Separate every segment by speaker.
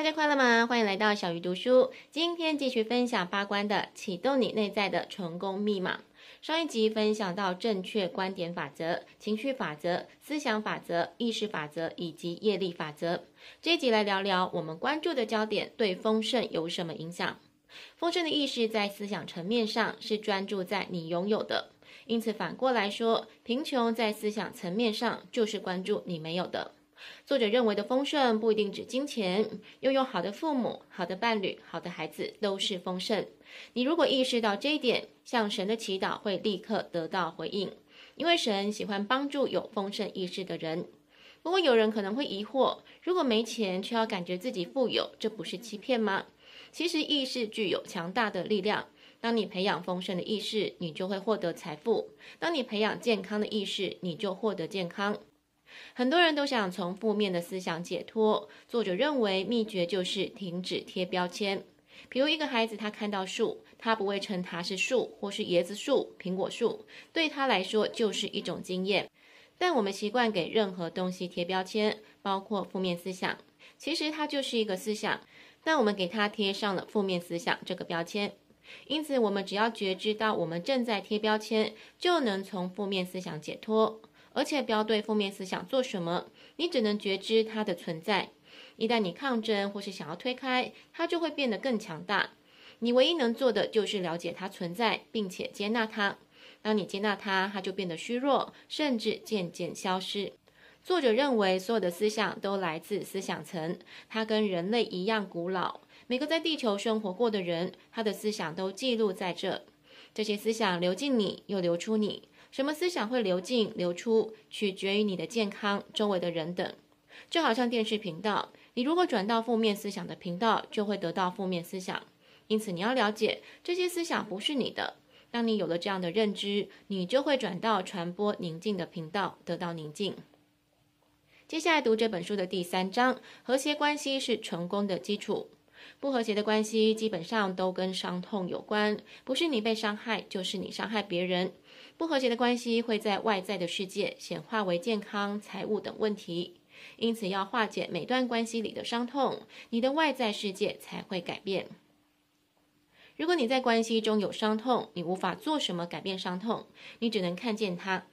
Speaker 1: 大家快乐吗？欢迎来到小鱼读书。今天继续分享八关的启动你内在的成功密码。上一集分享到正确观点法则、情绪法则、思想法则、意识法则以及业力法则。这一集来聊聊我们关注的焦点对丰盛有什么影响？丰盛的意识在思想层面上是专注在你拥有的，因此反过来说，贫穷在思想层面上就是关注你没有的。作者认为的丰盛不一定指金钱，拥有好的父母、好的伴侣、好的孩子都是丰盛。你如果意识到这一点，向神的祈祷会立刻得到回应，因为神喜欢帮助有丰盛意识的人。不过有人可能会疑惑：如果没钱却要感觉自己富有，这不是欺骗吗？其实意识具有强大的力量。当你培养丰盛的意识，你就会获得财富；当你培养健康的意识，你就获得健康。很多人都想从负面的思想解脱。作者认为秘诀就是停止贴标签。比如一个孩子，他看到树，他不会称它是树，或是椰子树、苹果树，对他来说就是一种经验。但我们习惯给任何东西贴标签，包括负面思想，其实它就是一个思想，但我们给它贴上了负面思想这个标签。因此，我们只要觉知到我们正在贴标签，就能从负面思想解脱。而且不要对负面思想做什么，你只能觉知它的存在。一旦你抗争或是想要推开，它就会变得更强大。你唯一能做的就是了解它存在，并且接纳它。当你接纳它，它就变得虚弱，甚至渐渐消失。作者认为，所有的思想都来自思想层，它跟人类一样古老。每个在地球生活过的人，他的思想都记录在这。这些思想流进你，又流出你。什么思想会流进流出，取决于你的健康、周围的人等。就好像电视频道，你如果转到负面思想的频道，就会得到负面思想。因此，你要了解这些思想不是你的。当你有了这样的认知，你就会转到传播宁静的频道，得到宁静。接下来读这本书的第三章：和谐关系是成功的基础。不和谐的关系基本上都跟伤痛有关，不是你被伤害，就是你伤害别人。不和谐的关系会在外在的世界显化为健康、财务等问题，因此要化解每段关系里的伤痛，你的外在世界才会改变。如果你在关系中有伤痛，你无法做什么改变伤痛，你只能看见它。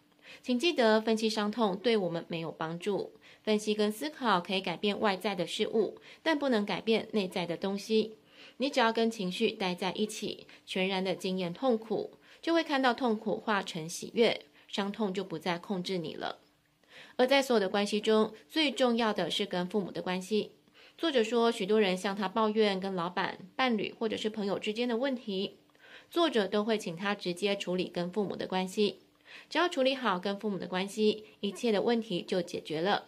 Speaker 1: 请记得，分析伤痛对我们没有帮助。分析跟思考可以改变外在的事物，但不能改变内在的东西。你只要跟情绪待在一起，全然的经验痛苦，就会看到痛苦化成喜悦，伤痛就不再控制你了。而在所有的关系中，最重要的是跟父母的关系。作者说，许多人向他抱怨跟老板、伴侣或者是朋友之间的问题，作者都会请他直接处理跟父母的关系。只要处理好跟父母的关系，一切的问题就解决了。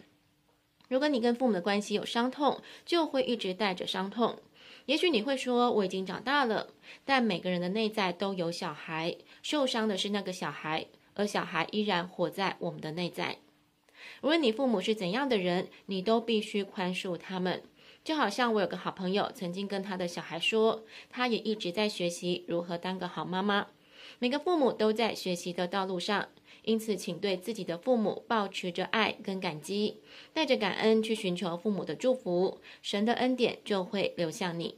Speaker 1: 如果你跟父母的关系有伤痛，就会一直带着伤痛。也许你会说，我已经长大了，但每个人的内在都有小孩，受伤的是那个小孩，而小孩依然活在我们的内在。无论你父母是怎样的人，你都必须宽恕他们。就好像我有个好朋友曾经跟他的小孩说，他也一直在学习如何当个好妈妈。每个父母都在学习的道路上，因此，请对自己的父母抱持着爱跟感激，带着感恩去寻求父母的祝福，神的恩典就会流向你。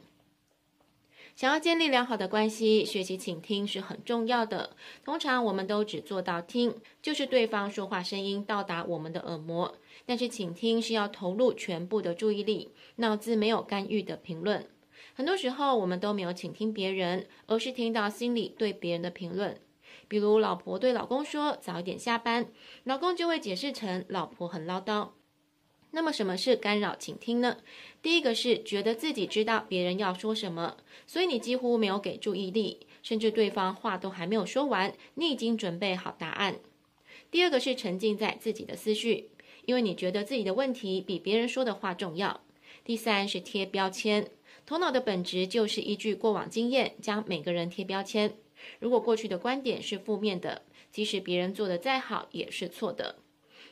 Speaker 1: 想要建立良好的关系，学习倾听是很重要的。通常我们都只做到听，就是对方说话声音到达我们的耳膜，但是倾听是要投入全部的注意力，脑子没有干预的评论。很多时候，我们都没有倾听别人，而是听到心里对别人的评论。比如，老婆对老公说“早一点下班”，老公就会解释成“老婆很唠叨”。那么，什么是干扰倾听呢？第一个是觉得自己知道别人要说什么，所以你几乎没有给注意力，甚至对方话都还没有说完，你已经准备好答案。第二个是沉浸在自己的思绪，因为你觉得自己的问题比别人说的话重要。第三是贴标签。头脑的本质就是依据过往经验，将每个人贴标签。如果过去的观点是负面的，即使别人做的再好，也是错的。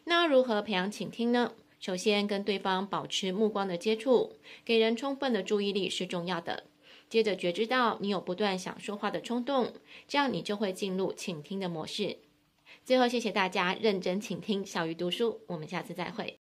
Speaker 1: 那如何培养倾听呢？首先，跟对方保持目光的接触，给人充分的注意力是重要的。接着，觉知到你有不断想说话的冲动，这样你就会进入倾听的模式。最后，谢谢大家认真倾听小鱼读书，我们下次再会。